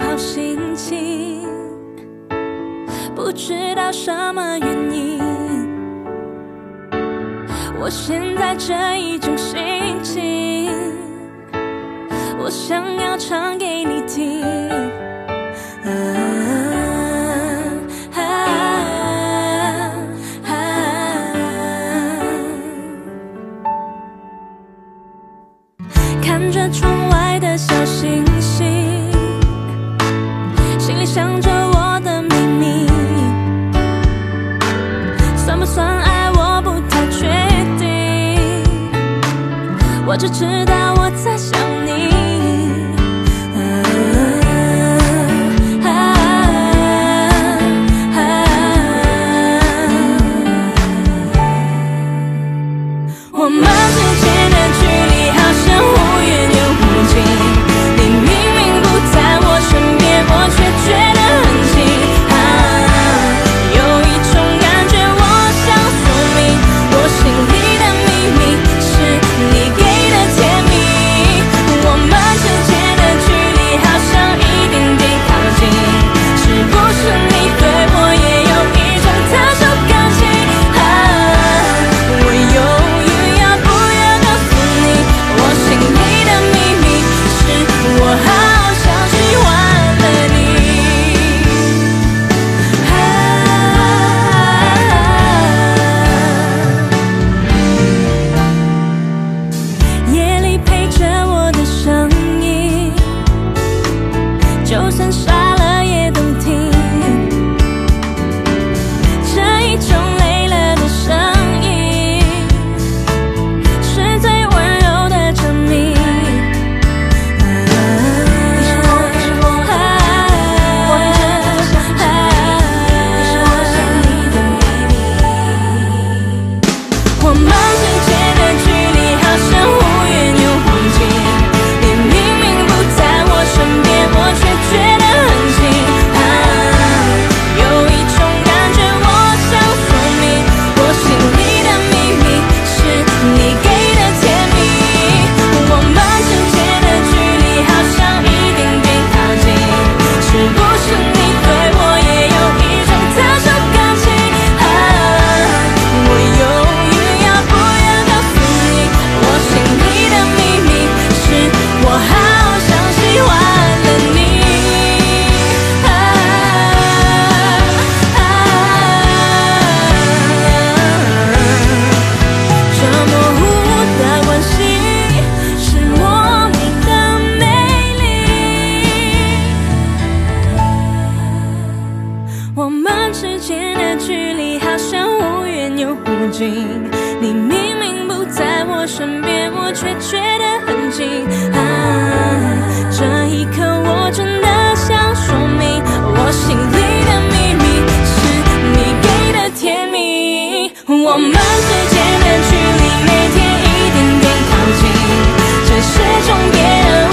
好心情，不知道什么原因。我现在这一种心情，我想要唱给你听。看着窗外的小星星。想着我的秘密。算不算爱我不太确定。我只知道我在不尽。你明明不在我身边，我却觉得很近。啊，这一刻我真的想说明，我心里的秘密是你给的甜蜜。我们之间的距离每天一点点靠近，这是种别人。